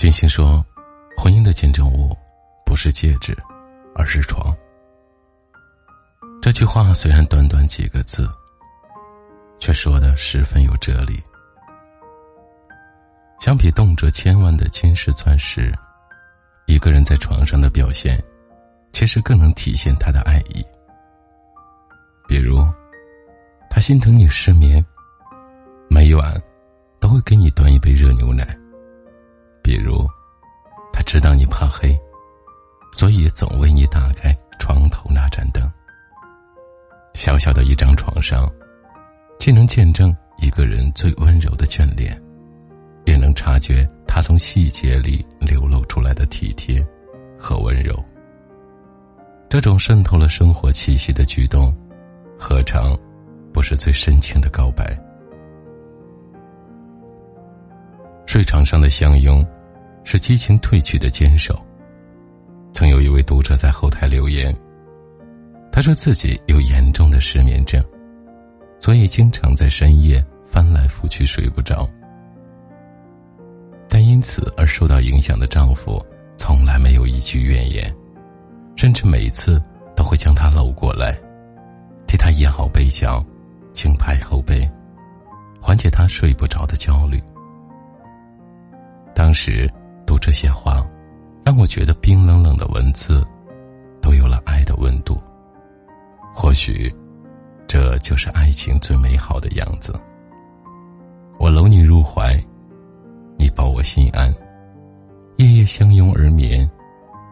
金星说：“婚姻的见证物不是戒指，而是床。”这句话虽然短短几个字，却说的十分有哲理。相比动辄千万的金石钻石，一个人在床上的表现，其实更能体现他的爱意。比如，他心疼你失眠，每晚都会给你端一杯热牛奶。比如，他知道你怕黑，所以总为你打开床头那盏灯。小小的一张床上，既能见证一个人最温柔的眷恋，也能察觉他从细节里流露出来的体贴和温柔。这种渗透了生活气息的举动，何尝不是最深情的告白？睡床上的相拥，是激情褪去的坚守。曾有一位读者在后台留言，他说自己有严重的失眠症，所以经常在深夜翻来覆去睡不着。但因此而受到影响的丈夫，从来没有一句怨言，甚至每次都会将她搂过来，替她掖好被角，轻拍后背，缓解她睡不着的焦虑。当时读这些话，让我觉得冰冷冷的文字，都有了爱的温度。或许，这就是爱情最美好的样子。我搂你入怀，你抱我心安，夜夜相拥而眠，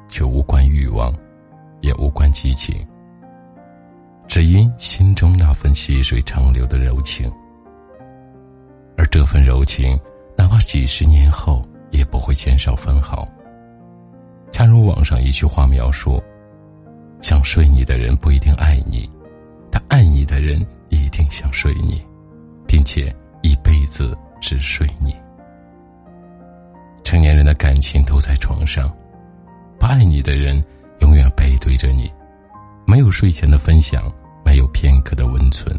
却无关欲望，也无关激情，只因心中那份细水长流的柔情。而这份柔情，哪怕几十年后。也不会减少分毫。恰如网上一句话描述：“想睡你的人不一定爱你，但爱你的人一定想睡你，并且一辈子只睡你。”成年人的感情都在床上，不爱你的人永远背对着你，没有睡前的分享，没有片刻的温存，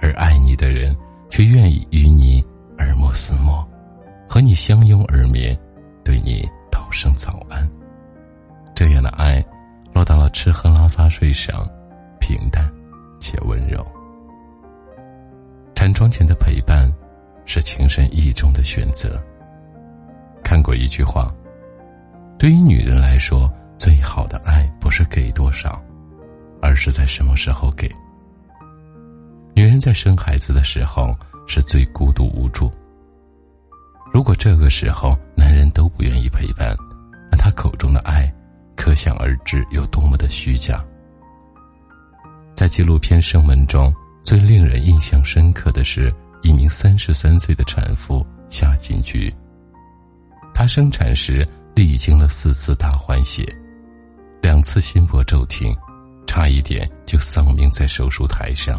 而爱你的人却愿意与你耳目厮磨。和你相拥而眠，对你道声早安。这样的爱，落到了吃喝拉撒睡上，平淡且温柔。产床前的陪伴，是情深意重的选择。看过一句话，对于女人来说，最好的爱不是给多少，而是在什么时候给。女人在生孩子的时候，是最孤独无助。如果这个时候男人都不愿意陪伴，那他口中的爱，可想而知有多么的虚假。在纪录片《生门》中，最令人印象深刻的是一名三十三岁的产妇夏锦菊。她生产时历经了四次大换血，两次心搏骤停，差一点就丧命在手术台上。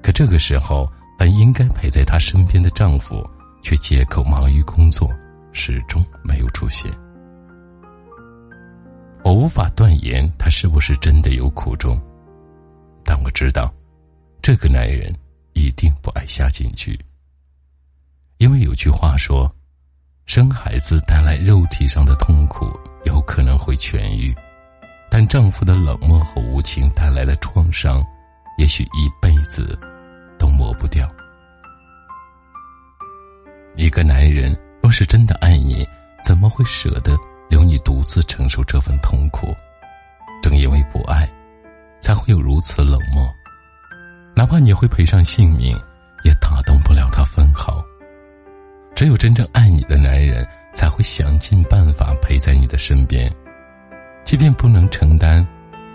可这个时候，本应该陪在她身边的丈夫。却借口忙于工作，始终没有出现。我无法断言他是不是真的有苦衷，但我知道，这个男人一定不爱下进去。因为有句话说，生孩子带来肉体上的痛苦有可能会痊愈，但丈夫的冷漠和无情带来的创伤，也许一辈子都抹不掉。一个男人若是真的爱你，怎么会舍得留你独自承受这份痛苦？正因为不爱，才会有如此冷漠。哪怕你会赔上性命，也打动不了他分毫。只有真正爱你的男人，才会想尽办法陪在你的身边，即便不能承担，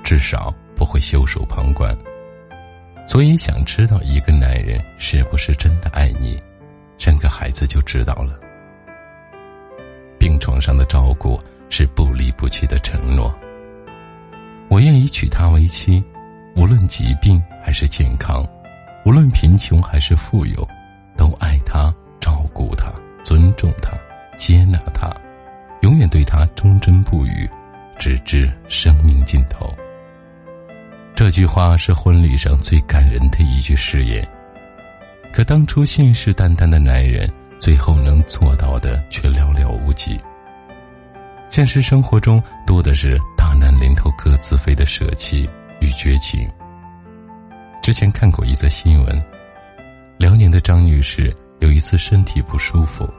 至少不会袖手旁观。所以，想知道一个男人是不是真的爱你？生个孩子就知道了。病床上的照顾是不离不弃的承诺。我愿意娶她为妻，无论疾病还是健康，无论贫穷还是富有，都爱她、照顾她、尊重她、接纳她，永远对她忠贞不渝，直至生命尽头。这句话是婚礼上最感人的一句誓言。可当初信誓旦旦的男人，最后能做到的却寥寥无几。现实生活中多的是大难临头各自飞的舍弃与绝情。之前看过一则新闻，辽宁的张女士有一次身体不舒服，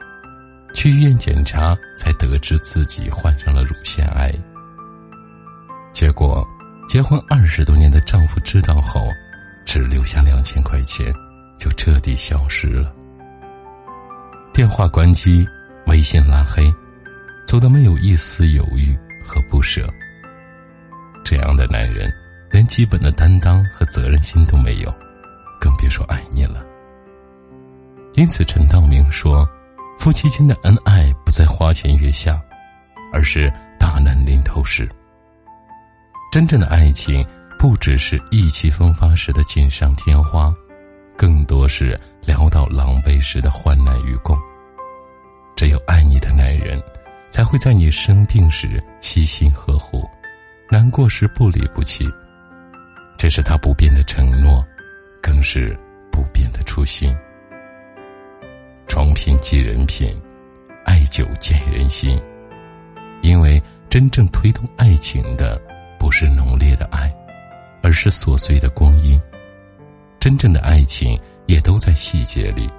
去医院检查，才得知自己患上了乳腺癌。结果，结婚二十多年的丈夫知道后，只留下两千块钱，就彻底消失了。电话关机，微信拉黑。走的没有一丝犹豫和不舍。这样的男人，连基本的担当和责任心都没有，更别说爱你了。因此，陈道明说：“夫妻间的恩爱不在花前月下，而是大难临头时。真正的爱情，不只是意气风发时的锦上添花，更多是聊到狼狈时的患难与共。只有爱你的男人。”才会在你生病时悉心呵护，难过时不离不弃。这是他不变的承诺，更是不变的初心。床品即人品，爱久见人心。因为真正推动爱情的，不是浓烈的爱，而是琐碎的光阴。真正的爱情也都在细节里，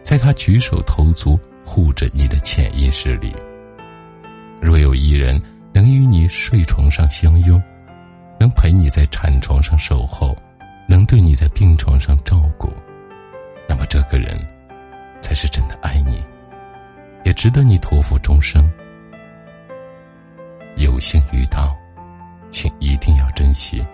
在他举手投足护着你的潜意识里。若有一人能与你睡床上相拥，能陪你在产床上守候，能对你在病床上照顾，那么这个人才是真的爱你，也值得你托付终生。有幸遇到，请一定要珍惜。